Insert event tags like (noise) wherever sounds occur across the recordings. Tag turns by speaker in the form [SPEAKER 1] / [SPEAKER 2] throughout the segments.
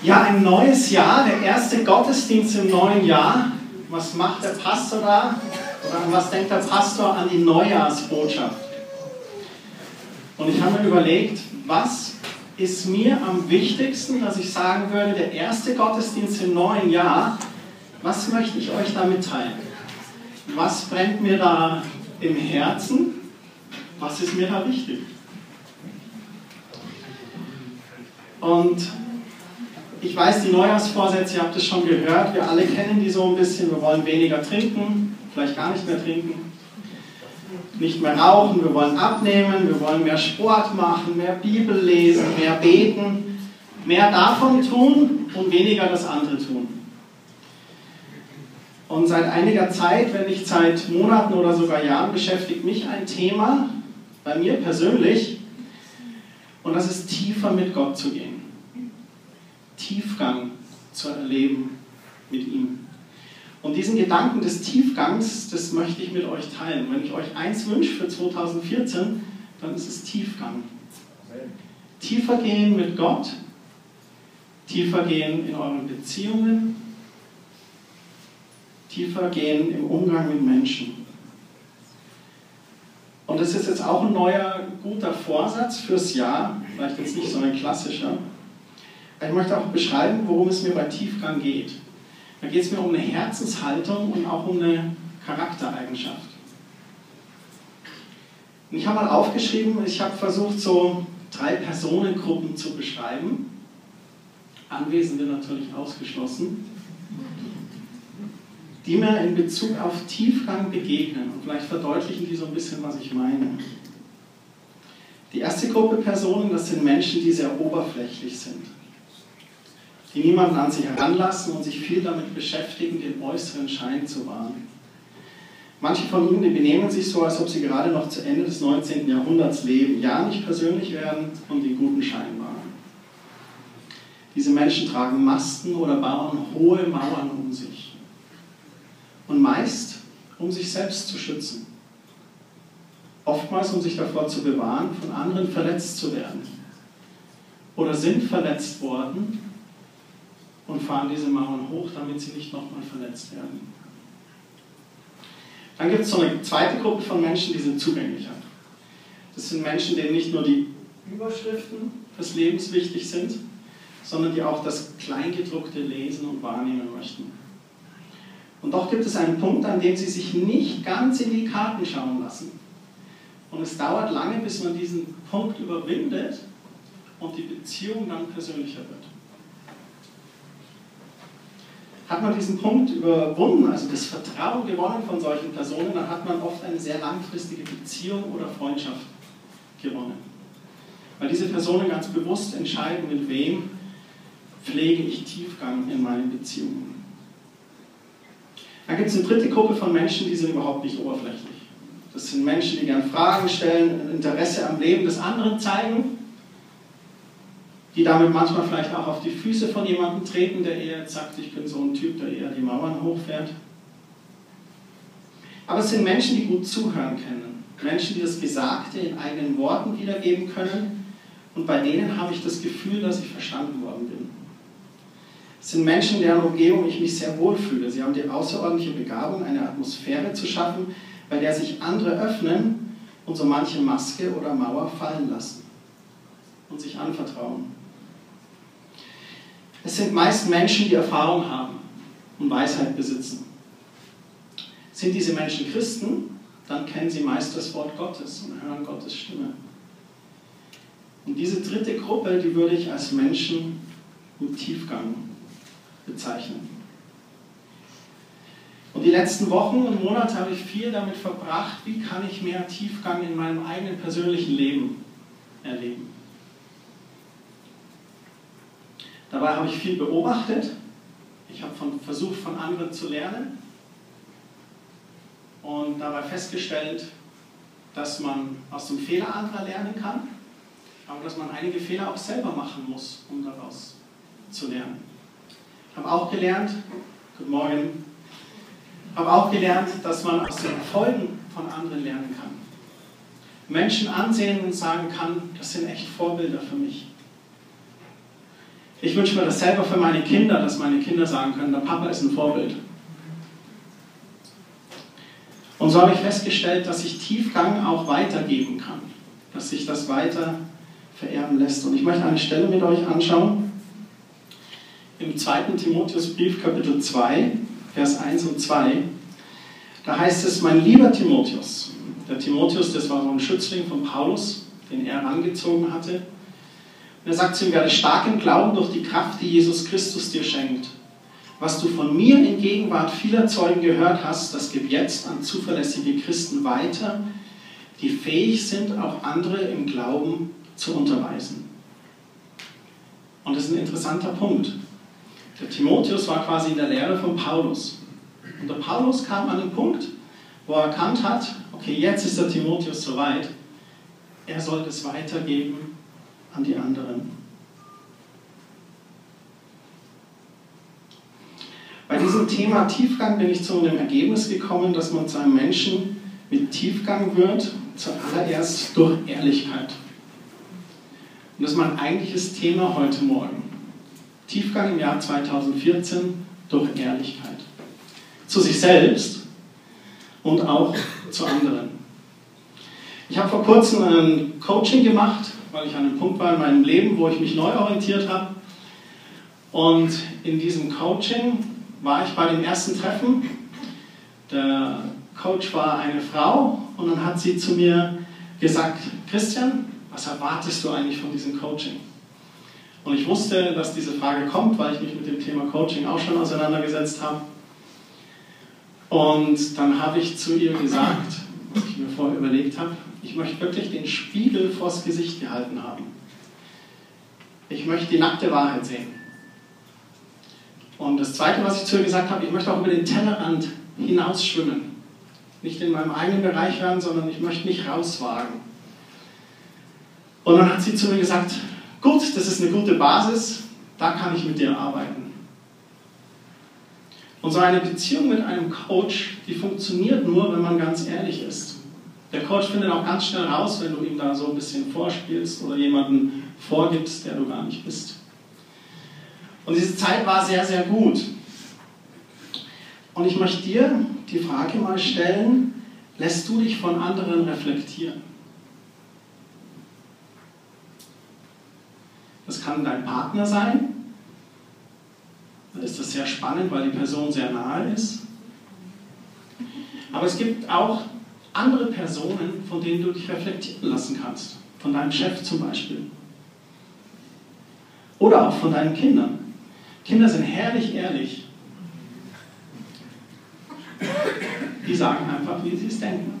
[SPEAKER 1] Ja, ein neues Jahr, der erste Gottesdienst im neuen Jahr. Was macht der Pastor da? Oder was denkt der Pastor an die Neujahrsbotschaft? Und ich habe mir überlegt, was ist mir am wichtigsten, dass ich sagen würde, der erste Gottesdienst im neuen Jahr, was möchte ich euch da mitteilen? Was brennt mir da im Herzen? Was ist mir da wichtig? Und ich weiß, die Neujahrsvorsätze, ihr habt es schon gehört, wir alle kennen die so ein bisschen. Wir wollen weniger trinken, vielleicht gar nicht mehr trinken, nicht mehr rauchen, wir wollen abnehmen, wir wollen mehr Sport machen, mehr Bibel lesen, mehr beten, mehr davon tun und weniger das andere tun. Und seit einiger Zeit, wenn nicht seit Monaten oder sogar Jahren, beschäftigt mich ein Thema, bei mir persönlich, und das ist tiefer mit Gott zu gehen. Tiefgang zu erleben mit ihm. Und diesen Gedanken des Tiefgangs, das möchte ich mit euch teilen. Wenn ich euch eins wünsche für 2014, dann ist es Tiefgang. Tiefer gehen mit Gott, tiefer gehen in euren Beziehungen, tiefer gehen im Umgang mit Menschen. Und das ist jetzt auch ein neuer, guter Vorsatz fürs Jahr, vielleicht jetzt nicht so ein klassischer, ich möchte auch beschreiben, worum es mir bei Tiefgang geht. Da geht es mir um eine Herzenshaltung und auch um eine Charaktereigenschaft. Und ich habe mal aufgeschrieben, ich habe versucht, so drei Personengruppen zu beschreiben. Anwesende natürlich ausgeschlossen, die mir in Bezug auf Tiefgang begegnen. Und vielleicht verdeutlichen die so ein bisschen, was ich meine. Die erste Gruppe Personen, das sind Menschen, die sehr oberflächlich sind die niemanden an sich heranlassen und sich viel damit beschäftigen, den äußeren Schein zu wahren. Manche von ihnen benehmen sich so, als ob sie gerade noch zu Ende des 19. Jahrhunderts leben, ja nicht persönlich werden und den guten Schein wahren. Diese Menschen tragen Masten oder bauen hohe Mauern um sich. Und meist, um sich selbst zu schützen. Oftmals, um sich davor zu bewahren, von anderen verletzt zu werden. Oder sind verletzt worden und fahren diese Mauern hoch, damit sie nicht nochmal verletzt werden. Dann gibt es so eine zweite Gruppe von Menschen, die sind zugänglicher. Das sind Menschen, denen nicht nur die Überschriften des Lebens wichtig sind, sondern die auch das Kleingedruckte lesen und wahrnehmen möchten. Und doch gibt es einen Punkt, an dem sie sich nicht ganz in die Karten schauen lassen. Und es dauert lange, bis man diesen Punkt überwindet und die Beziehung dann persönlicher wird. Hat man diesen Punkt überwunden, also das Vertrauen gewonnen von solchen Personen, dann hat man oft eine sehr langfristige Beziehung oder Freundschaft gewonnen. Weil diese Personen ganz bewusst entscheiden, mit wem pflege ich Tiefgang in meinen Beziehungen. Dann gibt es eine dritte Gruppe von Menschen, die sind überhaupt nicht oberflächlich. Das sind Menschen, die gern Fragen stellen, Interesse am Leben des anderen zeigen die damit manchmal vielleicht auch auf die Füße von jemandem treten, der eher sagt, ich bin so ein Typ, der eher die Mauern hochfährt. Aber es sind Menschen, die gut zuhören können. Menschen, die das Gesagte in eigenen Worten wiedergeben können. Und bei denen habe ich das Gefühl, dass ich verstanden worden bin. Es sind Menschen, deren Umgebung ich mich sehr wohl fühle. Sie haben die außerordentliche Begabung, eine Atmosphäre zu schaffen, bei der sich andere öffnen und so manche Maske oder Mauer fallen lassen und sich anvertrauen. Es sind meist Menschen, die Erfahrung haben und Weisheit besitzen. Sind diese Menschen Christen, dann kennen sie meist das Wort Gottes und hören Gottes Stimme. Und diese dritte Gruppe, die würde ich als Menschen mit Tiefgang bezeichnen. Und die letzten Wochen und Monate habe ich viel damit verbracht, wie kann ich mehr Tiefgang in meinem eigenen persönlichen Leben erleben. Dabei habe ich viel beobachtet. Ich habe von, versucht, von anderen zu lernen und dabei festgestellt, dass man aus dem Fehler anderer lernen kann, aber dass man einige Fehler auch selber machen muss, um daraus zu lernen. Ich habe auch gelernt, guten Morgen, habe auch gelernt, dass man aus den Erfolgen von anderen lernen kann. Menschen ansehen und sagen kann, das sind echt Vorbilder für mich. Ich wünsche mir das selber für meine Kinder, dass meine Kinder sagen können, der Papa ist ein Vorbild. Und so habe ich festgestellt, dass ich Tiefgang auch weitergeben kann, dass sich das weiter vererben lässt. Und ich möchte eine Stelle mit euch anschauen. Im 2. Timotheusbrief, Kapitel 2, Vers 1 und 2. Da heißt es, mein lieber Timotheus, der Timotheus, das war so ein Schützling von Paulus, den er herangezogen hatte. Er sagt zu ihm, werde stark im Glauben durch die Kraft, die Jesus Christus dir schenkt. Was du von mir in Gegenwart vieler Zeugen gehört hast, das gib jetzt an zuverlässige Christen weiter, die fähig sind, auch andere im Glauben zu unterweisen. Und das ist ein interessanter Punkt. Der Timotheus war quasi in der Lehre von Paulus. Und der Paulus kam an den Punkt, wo er erkannt hat, okay, jetzt ist der Timotheus soweit, er soll es weitergeben an die anderen. Bei diesem Thema Tiefgang bin ich zu dem Ergebnis gekommen, dass man zu einem Menschen mit Tiefgang wird, zuallererst durch Ehrlichkeit. Und das ist mein eigentliches Thema heute Morgen. Tiefgang im Jahr 2014 durch Ehrlichkeit. Zu sich selbst und auch zu anderen. Ich habe vor kurzem ein Coaching gemacht, weil ich an einem Punkt war in meinem Leben, wo ich mich neu orientiert habe. Und in diesem Coaching war ich bei dem ersten Treffen. Der Coach war eine Frau und dann hat sie zu mir gesagt, Christian, was erwartest du eigentlich von diesem Coaching? Und ich wusste, dass diese Frage kommt, weil ich mich mit dem Thema Coaching auch schon auseinandergesetzt habe. Und dann habe ich zu ihr gesagt, was ich mir vorher überlegt habe, ich möchte wirklich den Spiegel vors Gesicht gehalten haben. Ich möchte die nackte Wahrheit sehen. Und das Zweite, was ich zu ihr gesagt habe, ich möchte auch über den Tellerrand hinausschwimmen. Nicht in meinem eigenen Bereich werden, sondern ich möchte mich rauswagen. Und dann hat sie zu mir gesagt, gut, das ist eine gute Basis, da kann ich mit dir arbeiten. Und so eine Beziehung mit einem Coach, die funktioniert nur, wenn man ganz ehrlich ist. Der Coach findet auch ganz schnell raus, wenn du ihm da so ein bisschen vorspielst oder jemanden vorgibst, der du gar nicht bist. Und diese Zeit war sehr, sehr gut. Und ich möchte dir die Frage mal stellen, lässt du dich von anderen reflektieren? Das kann dein Partner sein. Dann ist das sehr spannend, weil die Person sehr nahe ist. Aber es gibt auch andere Personen, von denen du dich reflektieren lassen kannst. Von deinem Chef zum Beispiel. Oder auch von deinen Kindern. Kinder sind herrlich ehrlich. Die sagen einfach, wie sie es denken.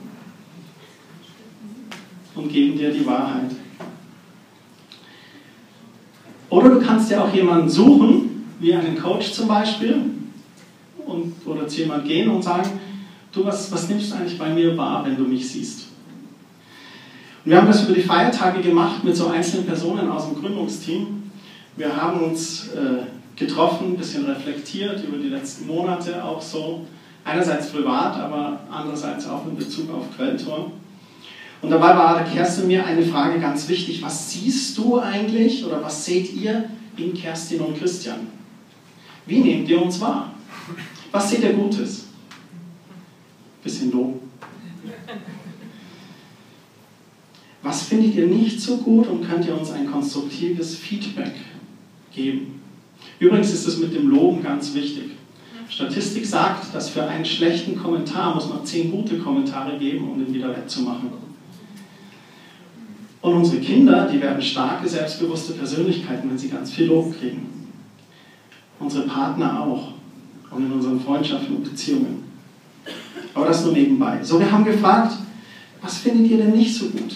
[SPEAKER 1] Und geben dir die Wahrheit. Oder du kannst ja auch jemanden suchen, wie einen Coach zum Beispiel, und, oder zu jemandem gehen und sagen, du, was, was nimmst du eigentlich bei mir wahr, wenn du mich siehst? Und wir haben das über die Feiertage gemacht mit so einzelnen Personen aus dem Gründungsteam. Wir haben uns äh, getroffen, ein bisschen reflektiert über die letzten Monate auch so. Einerseits privat, aber andererseits auch in Bezug auf Quelltor. Und dabei war Kerstin mir eine Frage ganz wichtig. Was siehst du eigentlich oder was seht ihr in Kerstin und Christian? Wie nehmt ihr uns wahr? Was seht ihr Gutes? Bisschen Lob. Was findet ihr nicht so gut und könnt ihr uns ein konstruktives Feedback geben? Übrigens ist es mit dem Loben ganz wichtig. Statistik sagt, dass für einen schlechten Kommentar muss man zehn gute Kommentare geben, um den wieder wettzumachen. Und unsere Kinder, die werden starke, selbstbewusste Persönlichkeiten, wenn sie ganz viel Lob kriegen. Unsere Partner auch. Und in unseren Freundschaften und Beziehungen. Aber das nur nebenbei. So, wir haben gefragt, was findet ihr denn nicht so gut?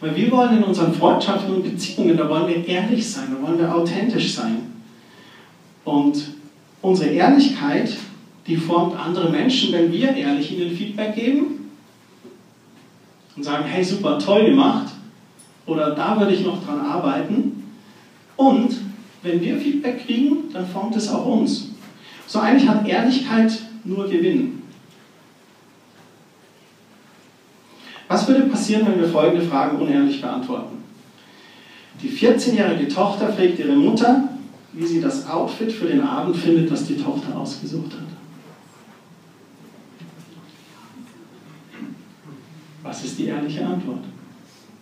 [SPEAKER 1] Weil wir wollen in unseren Freundschaften und Beziehungen, da wollen wir ehrlich sein, da wollen wir authentisch sein. Und unsere Ehrlichkeit, die formt andere Menschen, wenn wir ehrlich ihnen Feedback geben und sagen, hey, super, toll gemacht, oder da würde ich noch dran arbeiten. Und wenn wir Feedback kriegen, dann formt es auch uns. So eigentlich hat Ehrlichkeit nur Gewinn. Was würde passieren, wenn wir folgende Fragen unehrlich beantworten? Die 14-jährige Tochter fragt ihre Mutter, wie sie das Outfit für den Abend findet, das die Tochter ausgesucht hat. Was ist die ehrliche Antwort?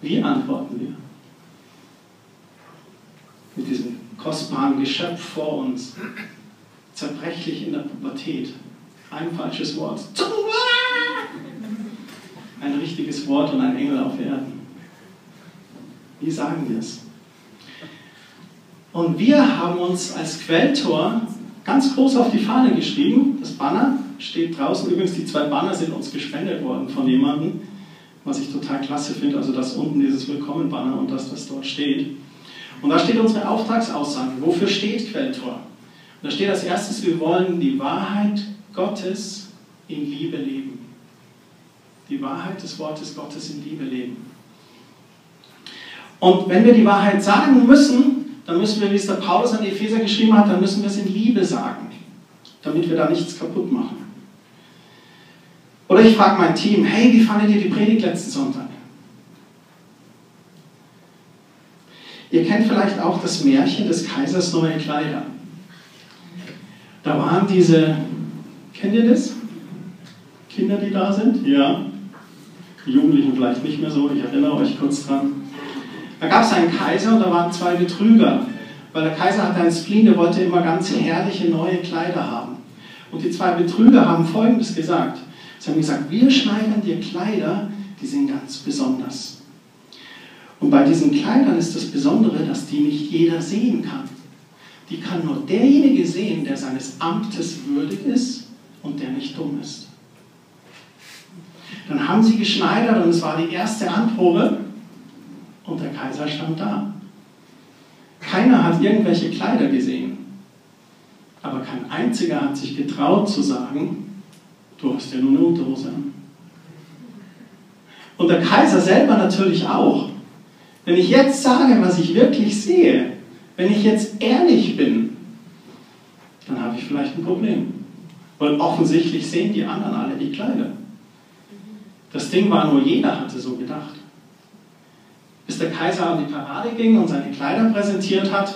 [SPEAKER 1] Wie antworten wir? Mit diesem kostbaren Geschöpf vor uns, zerbrechlich in der Pubertät. Ein falsches Wort. Ein richtiges Wort und ein Engel auf Erden. Wie sagen wir es? Und wir haben uns als Quelltor ganz groß auf die Fahne geschrieben. Das Banner steht draußen. Übrigens, die zwei Banner sind uns gespendet worden von jemandem, was ich total klasse finde. Also das unten dieses Willkommen-Banner und das, was dort steht. Und da steht unsere Auftragsaussage. Wofür steht Quelltor? Und da steht als erstes, wir wollen die Wahrheit Gottes in Liebe leben. Die Wahrheit des Wortes Gottes in Liebe leben. Und wenn wir die Wahrheit sagen müssen, dann müssen wir, wie es der Paulus an Epheser geschrieben hat, dann müssen wir es in Liebe sagen, damit wir da nichts kaputt machen. Oder ich frage mein Team, hey, wie fandet ihr die Predigt letzten Sonntag? Ihr kennt vielleicht auch das Märchen des Kaisers neue Kleider. Da waren diese, kennt ihr das? Kinder, die da sind? Ja. Die Jugendlichen vielleicht nicht mehr so, ich erinnere euch kurz dran. Da gab es einen Kaiser und da waren zwei Betrüger. Weil der Kaiser hatte einen Spleen, der wollte immer ganz herrliche neue Kleider haben. Und die zwei Betrüger haben Folgendes gesagt. Sie haben gesagt, wir schneidern dir Kleider, die sind ganz besonders. Und bei diesen Kleidern ist das Besondere, dass die nicht jeder sehen kann. Die kann nur derjenige sehen, der seines Amtes würdig ist und der nicht dumm ist. Dann haben sie geschneidert und es war die erste Anprobe und der Kaiser stand da. Keiner hat irgendwelche Kleider gesehen. Aber kein einziger hat sich getraut zu sagen, du hast ja nur eine Unterhose an. Und der Kaiser selber natürlich auch. Wenn ich jetzt sage, was ich wirklich sehe, wenn ich jetzt ehrlich bin, dann habe ich vielleicht ein Problem. Weil offensichtlich sehen die anderen alle die Kleider. Das Ding war nur, jeder hatte so gedacht bis der Kaiser an die Parade ging und seine Kleider präsentiert hat.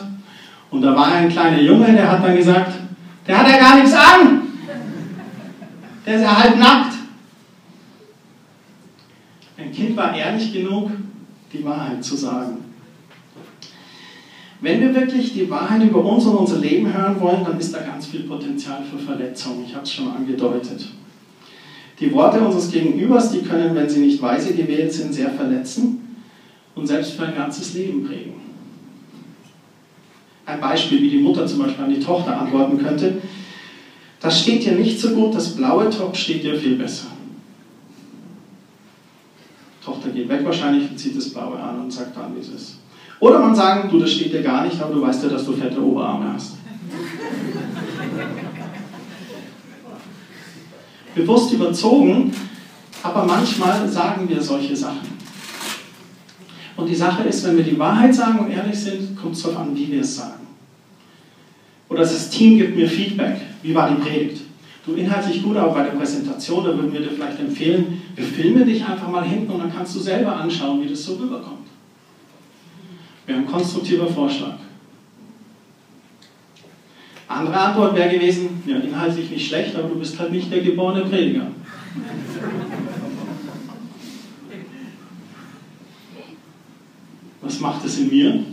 [SPEAKER 1] Und da war ein kleiner Junge, der hat dann gesagt, der hat ja gar nichts an. Der ist ja halb nackt. Ein Kind war ehrlich genug, die Wahrheit zu sagen. Wenn wir wirklich die Wahrheit über uns und unser Leben hören wollen, dann ist da ganz viel Potenzial für Verletzung. Ich habe es schon angedeutet. Die Worte unseres Gegenübers, die können, wenn sie nicht weise gewählt sind, sehr verletzen und selbst für ein ganzes Leben prägen. Ein Beispiel, wie die Mutter zum Beispiel an die Tochter antworten könnte. Das steht dir nicht so gut, das blaue Top steht dir viel besser. Die Tochter geht weg wahrscheinlich und zieht das blaue an und sagt dann, wie es ist. Oder man sagen, du, das steht dir gar nicht, aber du weißt ja, dass du fette Oberarme hast. Bewusst überzogen, aber manchmal sagen wir solche Sachen. Und die Sache ist, wenn wir die Wahrheit sagen und ehrlich sind, kommt es darauf an, wie wir es sagen. Oder das Team gibt mir Feedback. Wie war die Predigt? Du inhaltlich gut, aber bei der Präsentation, da würden wir dir vielleicht empfehlen, wir filmen dich einfach mal hinten und dann kannst du selber anschauen, wie das so rüberkommt. Wäre ein konstruktiver Vorschlag. Andere Antwort wäre gewesen, ja, inhaltlich nicht schlecht, aber du bist halt nicht der geborene Prediger. Was macht es in mir?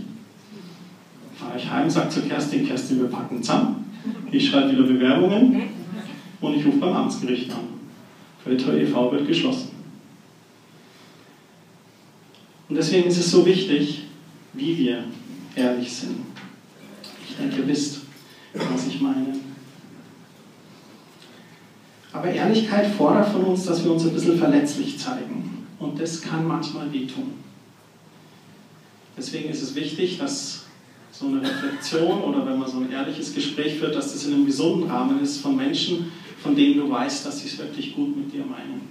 [SPEAKER 1] Fahre ich heim, sage zu Kerstin, Kerstin, wir packen zusammen. Ich schreibe wieder Bewerbungen und ich rufe beim Amtsgericht an. Feldheu e.V. wird geschlossen. Und deswegen ist es so wichtig, wie wir ehrlich sind. Ich denke, ihr wisst, was ich meine. Aber Ehrlichkeit fordert von uns, dass wir uns ein bisschen verletzlich zeigen. Und das kann manchmal wehtun. Deswegen ist es wichtig, dass so eine Reflexion oder wenn man so ein ehrliches Gespräch führt, dass das in einem gesunden Rahmen ist von Menschen, von denen du weißt, dass sie es wirklich gut mit dir meinen.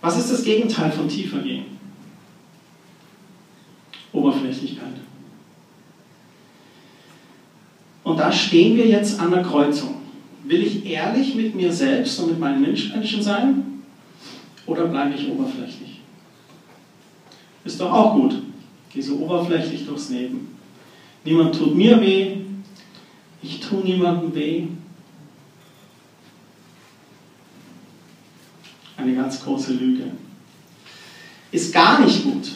[SPEAKER 1] Was ist das Gegenteil von tiefer gehen? Oberflächlichkeit. Und da stehen wir jetzt an der Kreuzung. Will ich ehrlich mit mir selbst und mit meinen Mitmenschen sein oder bleibe ich oberflächlich? Ist doch auch gut. Geh so oberflächlich durchs Leben. Niemand tut mir weh. Ich tue niemandem weh. Eine ganz große Lüge. Ist gar nicht gut.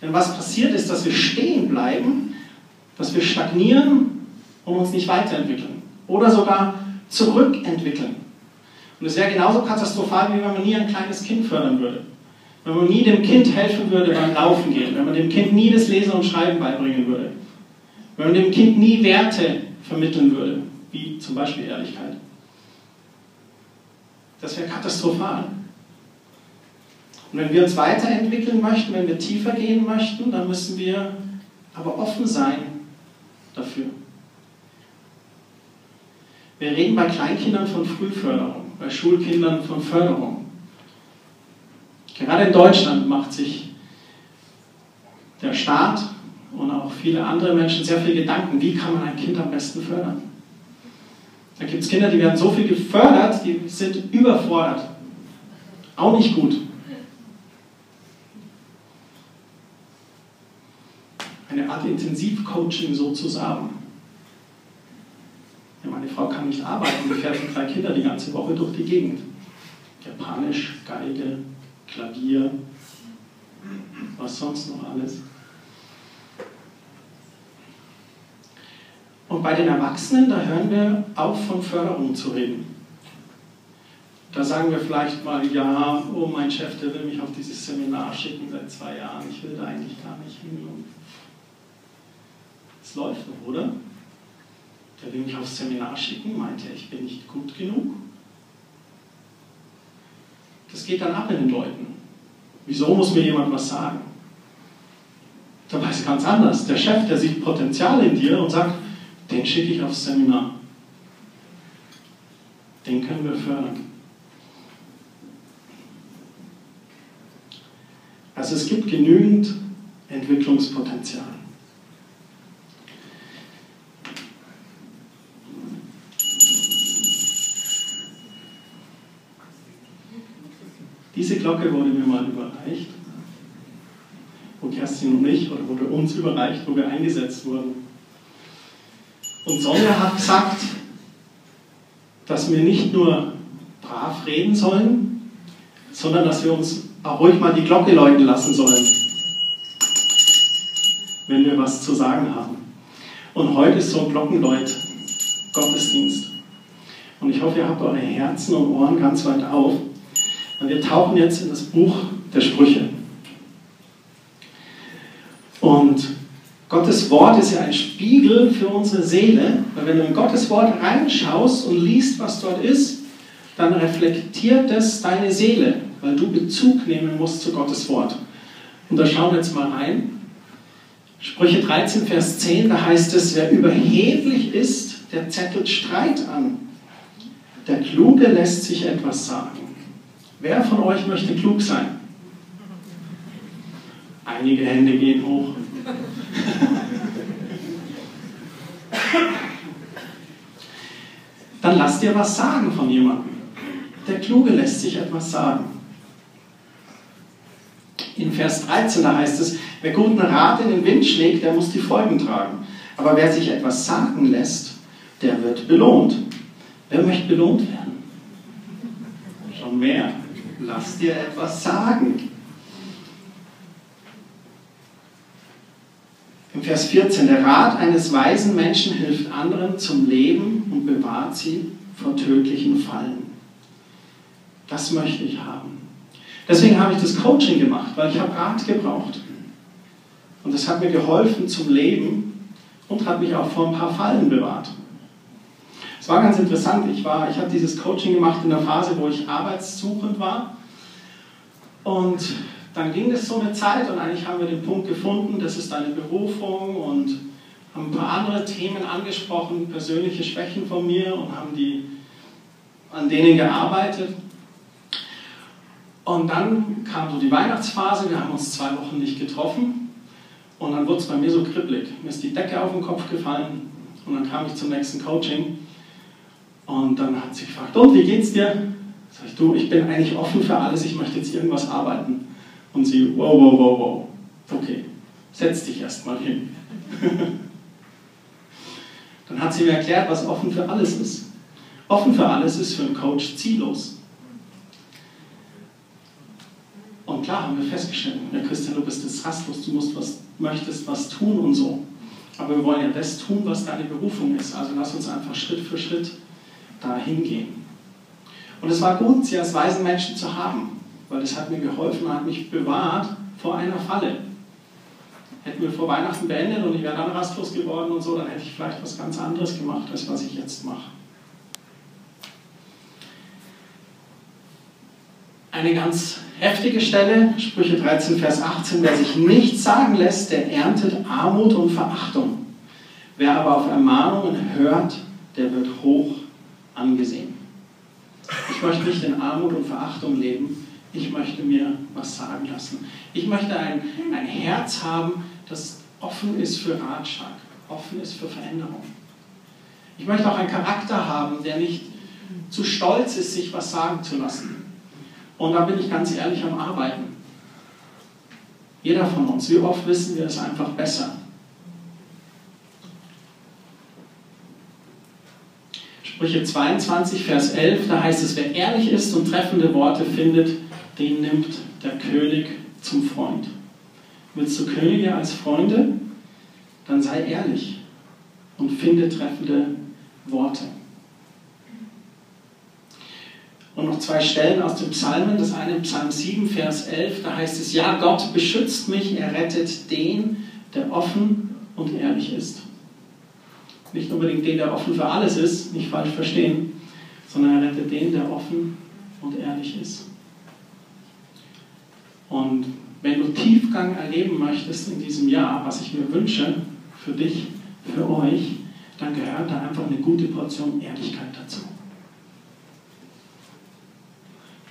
[SPEAKER 1] Denn was passiert ist, dass wir stehen bleiben, dass wir stagnieren und uns nicht weiterentwickeln. Oder sogar zurückentwickeln. Und es wäre genauso katastrophal, wie wenn man nie ein kleines Kind fördern würde. Wenn man nie dem Kind helfen würde beim Laufen gehen. Wenn man dem Kind nie das Lesen und Schreiben beibringen würde. Wenn man dem Kind nie Werte vermitteln würde, wie zum Beispiel Ehrlichkeit. Das wäre katastrophal. Und wenn wir uns weiterentwickeln möchten, wenn wir tiefer gehen möchten, dann müssen wir aber offen sein dafür. Wir reden bei Kleinkindern von Frühförderung, bei Schulkindern von Förderung. Gerade in Deutschland macht sich der Staat und auch viele andere Menschen sehr viel Gedanken, wie kann man ein Kind am besten fördern. Da gibt es Kinder, die werden so viel gefördert, die sind überfordert. Auch nicht gut. Eine Art Intensivcoaching sozusagen. Ja, meine Frau kann nicht arbeiten, die fährt drei Kindern die ganze Woche durch die Gegend. Japanisch, Geige, Klavier, was sonst noch alles. Und bei den Erwachsenen, da hören wir auf, von Förderung zu reden. Da sagen wir vielleicht mal, ja, oh, mein Chef, der will mich auf dieses Seminar schicken seit zwei Jahren, ich will da eigentlich gar nicht hin. Es läuft noch, oder? Der will mich aufs Seminar schicken, meint er, ich bin nicht gut genug. Das geht dann ab in den Leuten. Wieso muss mir jemand was sagen? Da weiß ich ganz anders. Der Chef, der sieht Potenzial in dir und sagt, den schicke ich aufs Seminar. Den können wir fördern. Also es gibt genügend Entwicklungspotenzial. Diese Glocke wurde mir mal überreicht, wo Kerstin und ich, oder wurde uns überreicht, wo wir eingesetzt wurden. Und Sonja hat gesagt, dass wir nicht nur brav reden sollen, sondern dass wir uns auch ruhig mal die Glocke läuten lassen sollen, wenn wir was zu sagen haben. Und heute ist so ein Glockenläut Gottesdienst. Und ich hoffe, ihr habt eure Herzen und Ohren ganz weit auf. Und wir tauchen jetzt in das Buch der Sprüche. Und Gottes Wort ist ja ein Spiegel für unsere Seele, weil wenn du in Gottes Wort reinschaust und liest, was dort ist, dann reflektiert das deine Seele, weil du Bezug nehmen musst zu Gottes Wort. Und da schauen wir jetzt mal rein. Sprüche 13, Vers 10, da heißt es, wer überheblich ist, der zettelt Streit an. Der Kluge lässt sich etwas sagen. Wer von euch möchte klug sein? Einige Hände gehen hoch. Dann lass dir was sagen von jemandem. Der Kluge lässt sich etwas sagen. In Vers 13, da heißt es, wer guten Rat in den Wind schlägt, der muss die Folgen tragen. Aber wer sich etwas sagen lässt, der wird belohnt. Wer möchte belohnt werden? Schon mehr. Lass dir etwas sagen. Im Vers 14, der Rat eines weisen Menschen hilft anderen zum Leben und bewahrt sie vor tödlichen Fallen. Das möchte ich haben. Deswegen habe ich das Coaching gemacht, weil ich habe Rat gebraucht. Und das hat mir geholfen zum Leben und hat mich auch vor ein paar Fallen bewahrt. War ganz interessant. Ich, ich habe dieses Coaching gemacht in der Phase, wo ich arbeitssuchend war. Und dann ging es so eine Zeit und eigentlich haben wir den Punkt gefunden, das ist deine Berufung und haben ein paar andere Themen angesprochen, persönliche Schwächen von mir und haben die an denen gearbeitet. Und dann kam so die Weihnachtsphase, wir haben uns zwei Wochen nicht getroffen und dann wurde es bei mir so kribbelig. Mir ist die Decke auf den Kopf gefallen und dann kam ich zum nächsten Coaching und dann hat sie gefragt, und wie geht's dir? Sag ich, du, ich bin eigentlich offen für alles, ich möchte jetzt irgendwas arbeiten. Und sie, wow, wow, wow, wow. Okay, setz dich erstmal hin. (laughs) hat sie mir erklärt, was offen für alles ist. Offen für alles ist für einen Coach ziellos. Und klar haben wir festgestellt, ja Christian, du bist jetzt rastlos, du musst was, möchtest was tun und so. Aber wir wollen ja das tun, was deine Berufung ist. Also lass uns einfach Schritt für Schritt dahin gehen. Und es war gut, sie als weisen Menschen zu haben, weil das hat mir geholfen, hat mich bewahrt vor einer Falle. Hätten wir vor Weihnachten beendet und ich wäre dann rastlos geworden und so, dann hätte ich vielleicht was ganz anderes gemacht, als was ich jetzt mache. Eine ganz heftige Stelle, Sprüche 13, Vers 18, wer sich nichts sagen lässt, der erntet Armut und Verachtung. Wer aber auf Ermahnungen hört, der wird hoch angesehen. Ich möchte nicht in Armut und Verachtung leben, ich möchte mir was sagen lassen. Ich möchte ein, ein Herz haben, das offen ist für Ratschlag, offen ist für Veränderung. Ich möchte auch einen Charakter haben, der nicht zu stolz ist, sich was sagen zu lassen. Und da bin ich ganz ehrlich am Arbeiten. Jeder von uns, wie oft wissen wir es einfach besser? Sprüche 22, Vers 11, da heißt es, wer ehrlich ist und treffende Worte findet, den nimmt der König zum Freund. Willst du Könige als Freunde? Dann sei ehrlich und finde treffende Worte. Und noch zwei Stellen aus dem Psalmen. Das eine Psalm 7, Vers 11, da heißt es, ja, Gott beschützt mich, er rettet den, der offen und ehrlich ist. Nicht unbedingt den, der offen für alles ist, nicht falsch verstehen, sondern er rettet den, der offen und ehrlich ist. Und wenn du Tiefgang erleben möchtest in diesem Jahr, was ich mir wünsche für dich, für euch, dann gehört da einfach eine gute Portion Ehrlichkeit dazu.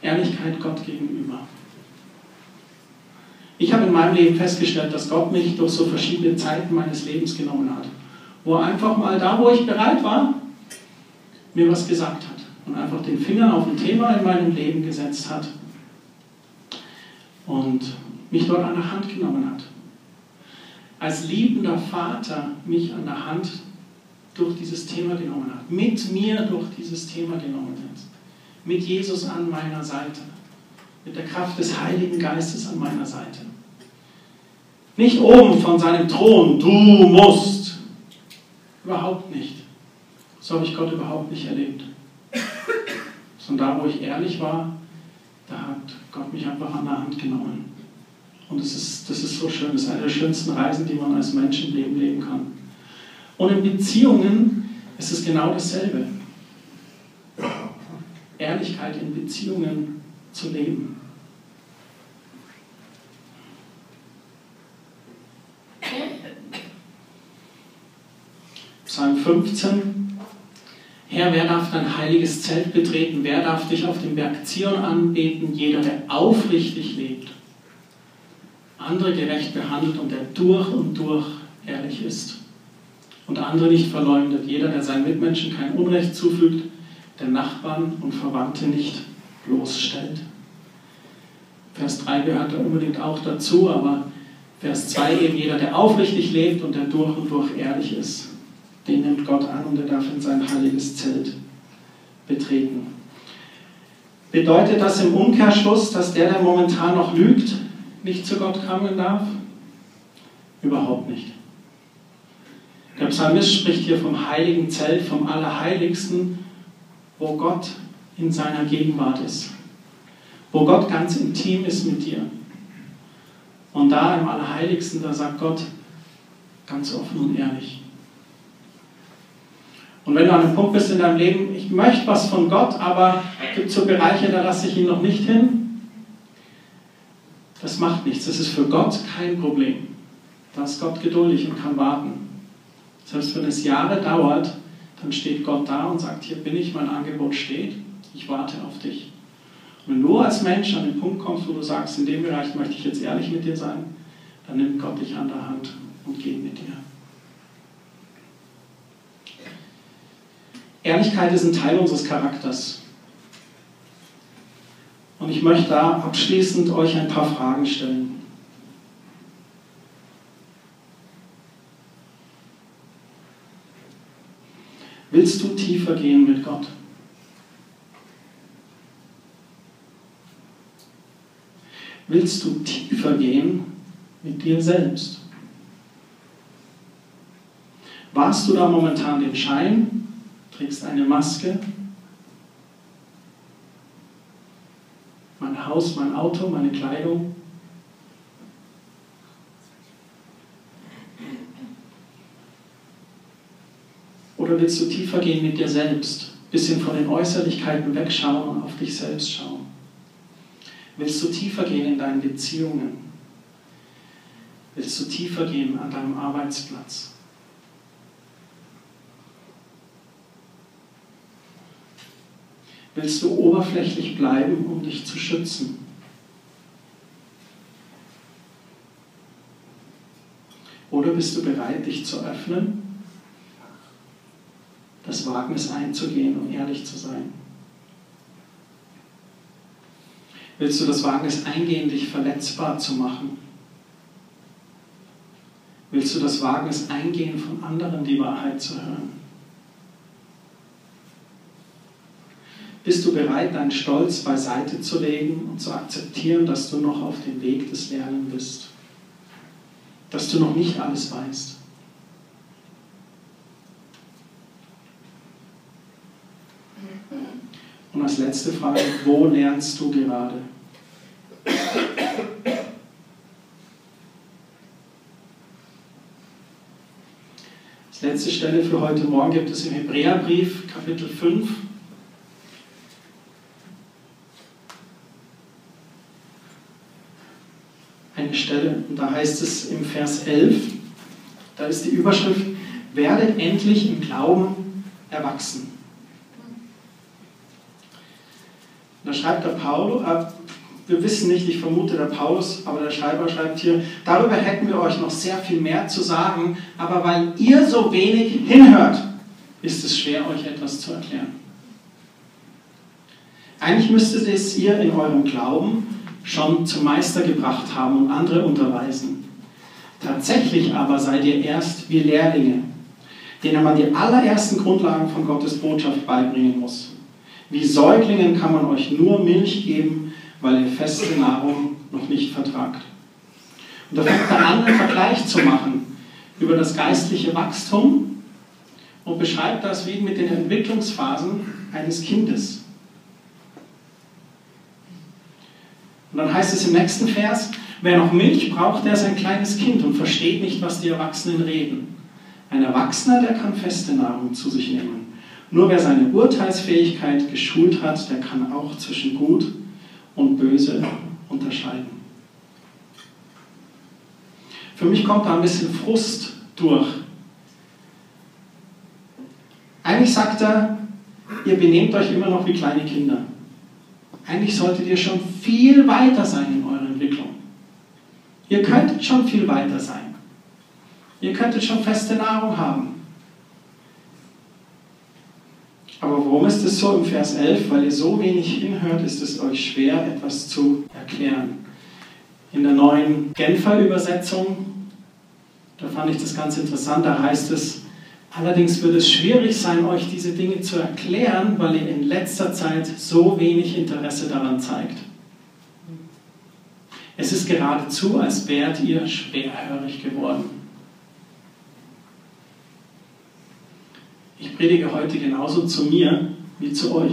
[SPEAKER 1] Ehrlichkeit Gott gegenüber. Ich habe in meinem Leben festgestellt, dass Gott mich durch so verschiedene Zeiten meines Lebens genommen hat, wo er einfach mal da, wo ich bereit war, mir was gesagt hat und einfach den Finger auf ein Thema in meinem Leben gesetzt hat und mich dort an der Hand genommen hat. Als liebender Vater mich an der Hand durch dieses Thema genommen hat, mit mir durch dieses Thema genommen hat mit Jesus an meiner Seite, mit der Kraft des Heiligen Geistes an meiner Seite. Nicht oben von seinem Thron, du musst. Überhaupt nicht. So habe ich Gott überhaupt nicht erlebt. Sondern da, wo ich ehrlich war, da hat Gott mich einfach an der Hand genommen. Und das ist, das ist so schön. Das ist eine der schönsten Reisen, die man als Mensch im Leben leben kann. Und in Beziehungen ist es genau dasselbe. Ehrlichkeit in Beziehungen zu leben. Psalm 15. Herr, wer darf dein heiliges Zelt betreten? Wer darf dich auf dem Berg Zion anbeten? Jeder, der aufrichtig lebt, andere gerecht behandelt und der durch und durch ehrlich ist und andere nicht verleumdet. Jeder, der seinen Mitmenschen kein Unrecht zufügt der Nachbarn und Verwandte nicht bloßstellt. Vers 3 gehört da unbedingt auch dazu, aber Vers 2 eben jeder, der aufrichtig lebt und der durch und durch ehrlich ist, den nimmt Gott an und er darf in sein heiliges Zelt betreten. Bedeutet das im Umkehrschluss, dass der, der momentan noch lügt, nicht zu Gott kommen darf? Überhaupt nicht. Der Psalmist spricht hier vom heiligen Zelt, vom Allerheiligsten, wo Gott in seiner Gegenwart ist, wo Gott ganz intim ist mit dir. Und da im Allerheiligsten, da sagt Gott ganz offen und ehrlich. Und wenn du an einem Punkt bist in deinem Leben, ich möchte was von Gott, aber es gibt so Bereiche, da lasse ich ihn noch nicht hin, das macht nichts. Das ist für Gott kein Problem. Da ist Gott geduldig und kann warten. Selbst wenn es Jahre dauert, dann steht Gott da und sagt, hier bin ich, mein Angebot steht, ich warte auf dich. Und wenn du als Mensch an den Punkt kommst, wo du sagst, in dem Bereich möchte ich jetzt ehrlich mit dir sein, dann nimmt Gott dich an der Hand und geht mit dir. Ehrlichkeit ist ein Teil unseres Charakters. Und ich möchte da abschließend euch ein paar Fragen stellen. Willst du tiefer gehen mit Gott? Willst du tiefer gehen mit dir selbst? Warst du da momentan den Schein? Trägst eine Maske? Mein Haus, mein Auto, meine Kleidung? Oder willst du tiefer gehen mit dir selbst? Bisschen von den Äußerlichkeiten wegschauen und auf dich selbst schauen? Willst du tiefer gehen in deinen Beziehungen? Willst du tiefer gehen an deinem Arbeitsplatz? Willst du oberflächlich bleiben, um dich zu schützen? Oder bist du bereit, dich zu öffnen das Wagnis einzugehen und ehrlich zu sein? Willst du das Wagnis eingehen, dich verletzbar zu machen? Willst du das Wagnis eingehen, von anderen die Wahrheit zu hören? Bist du bereit, deinen Stolz beiseite zu legen und zu akzeptieren, dass du noch auf dem Weg des Lernens bist? Dass du noch nicht alles weißt? Und als letzte Frage, wo lernst du gerade? Als letzte Stelle für heute Morgen gibt es im Hebräerbrief, Kapitel 5, eine Stelle, und da heißt es im Vers 11, da ist die Überschrift, werdet endlich im Glauben erwachsen. da schreibt der Paulus, äh, wir wissen nicht, ich vermute der Paulus, aber der Schreiber schreibt hier, darüber hätten wir euch noch sehr viel mehr zu sagen, aber weil ihr so wenig hinhört, ist es schwer, euch etwas zu erklären. Eigentlich müsstet es ihr in eurem Glauben schon zum Meister gebracht haben und andere unterweisen. Tatsächlich aber seid ihr erst wie Lehrlinge, denen man die allerersten Grundlagen von Gottes Botschaft beibringen muss. Wie Säuglingen kann man euch nur Milch geben, weil ihr feste Nahrung noch nicht vertragt. Und da fängt er an, einen Vergleich zu machen über das geistliche Wachstum und beschreibt das wie mit den Entwicklungsphasen eines Kindes. Und dann heißt es im nächsten Vers, wer noch Milch braucht, der ist ein kleines Kind und versteht nicht, was die Erwachsenen reden. Ein Erwachsener, der kann feste Nahrung zu sich nehmen. Nur wer seine Urteilsfähigkeit geschult hat, der kann auch zwischen Gut und Böse unterscheiden. Für mich kommt da ein bisschen Frust durch. Eigentlich sagt er, ihr benehmt euch immer noch wie kleine Kinder. Eigentlich solltet ihr schon viel weiter sein in eurer Entwicklung. Ihr könntet schon viel weiter sein. Ihr könntet schon feste Nahrung haben. Aber warum ist es so im Vers 11? Weil ihr so wenig hinhört, ist es euch schwer, etwas zu erklären. In der neuen Genfer Übersetzung, da fand ich das ganz interessant, da heißt es, allerdings wird es schwierig sein, euch diese Dinge zu erklären, weil ihr in letzter Zeit so wenig Interesse daran zeigt. Es ist geradezu, als wärt ihr schwerhörig geworden. Ich predige heute genauso zu mir wie zu euch.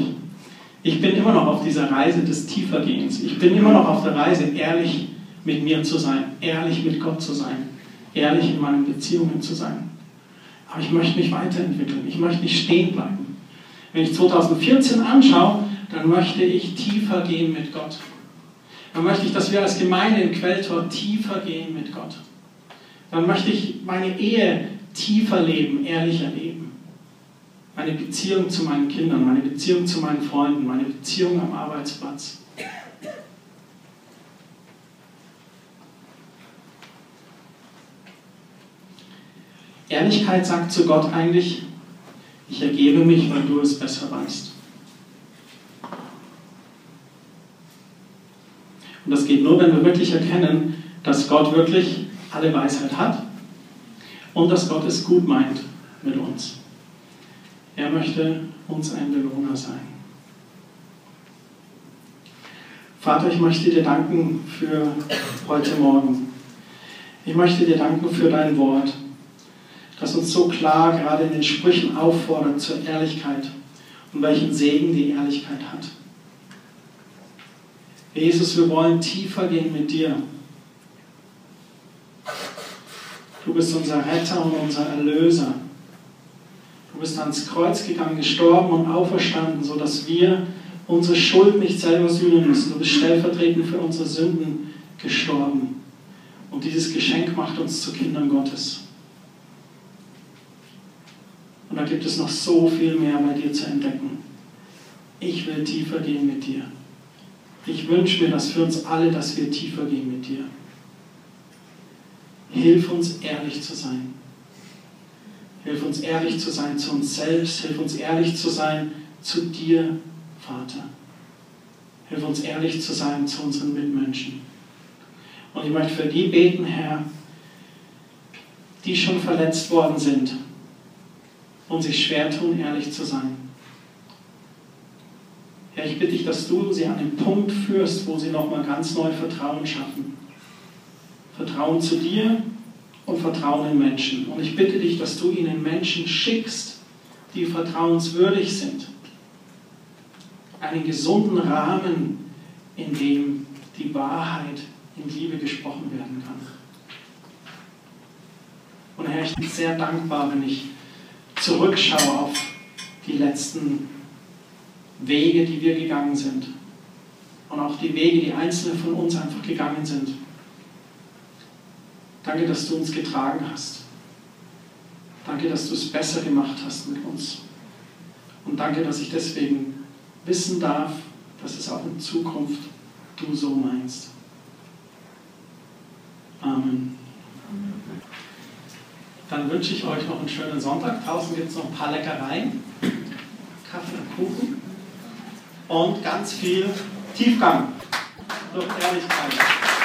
[SPEAKER 1] Ich bin immer noch auf dieser Reise des Tiefergehens. Ich bin immer noch auf der Reise, ehrlich mit mir zu sein, ehrlich mit Gott zu sein, ehrlich in meinen Beziehungen zu sein. Aber ich möchte mich weiterentwickeln. Ich möchte nicht stehen bleiben. Wenn ich 2014 anschaue, dann möchte ich tiefer gehen mit Gott. Dann möchte ich, dass wir als Gemeinde in Quelltor tiefer gehen mit Gott. Dann möchte ich meine Ehe tiefer leben, ehrlicher leben meine Beziehung zu meinen Kindern, meine Beziehung zu meinen Freunden, meine Beziehung am Arbeitsplatz. Ehrlichkeit sagt zu Gott eigentlich, ich ergebe mich, weil du es besser weißt. Und das geht nur, wenn wir wirklich erkennen, dass Gott wirklich alle Weisheit hat und dass Gott es gut meint mit uns. Er möchte uns ein Belohner sein. Vater, ich möchte dir danken für heute Morgen. Ich möchte dir danken für dein Wort, das uns so klar gerade in den Sprüchen auffordert zur Ehrlichkeit und welchen Segen die Ehrlichkeit hat. Jesus, wir wollen tiefer gehen mit dir. Du bist unser Retter und unser Erlöser. Du bist ans Kreuz gegangen, gestorben und auferstanden, sodass wir unsere Schuld nicht selber sühnen müssen. Du bist stellvertretend für unsere Sünden gestorben. Und dieses Geschenk macht uns zu Kindern Gottes. Und da gibt es noch so viel mehr bei dir zu entdecken. Ich will tiefer gehen mit dir. Ich wünsche mir das für uns alle, dass wir tiefer gehen mit dir. Hilf uns ehrlich zu sein. Hilf uns ehrlich zu sein zu uns selbst. Hilf uns ehrlich zu sein zu dir, Vater. Hilf uns ehrlich zu sein zu unseren Mitmenschen. Und ich möchte für die beten, Herr, die schon verletzt worden sind und sich schwer tun, ehrlich zu sein. Herr, ich bitte dich, dass du sie an den Punkt führst, wo sie nochmal ganz neu Vertrauen schaffen. Vertrauen zu dir und Vertrauen in Menschen. Und ich bitte dich, dass du ihnen Menschen schickst, die vertrauenswürdig sind. Einen gesunden Rahmen, in dem die Wahrheit in Liebe gesprochen werden kann. Und Herr, ich bin sehr dankbar, wenn ich zurückschaue auf die letzten Wege, die wir gegangen sind. Und auch die Wege, die einzelne von uns einfach gegangen sind. Danke, dass du uns getragen hast. Danke, dass du es besser gemacht hast mit uns. Und danke, dass ich deswegen wissen darf, dass es auch in Zukunft du so meinst. Amen. Dann wünsche ich euch noch einen schönen Sonntag. Draußen gibt es noch ein paar Leckereien, Kaffee und Kuchen und ganz viel Tiefgang durch Ehrlichkeit.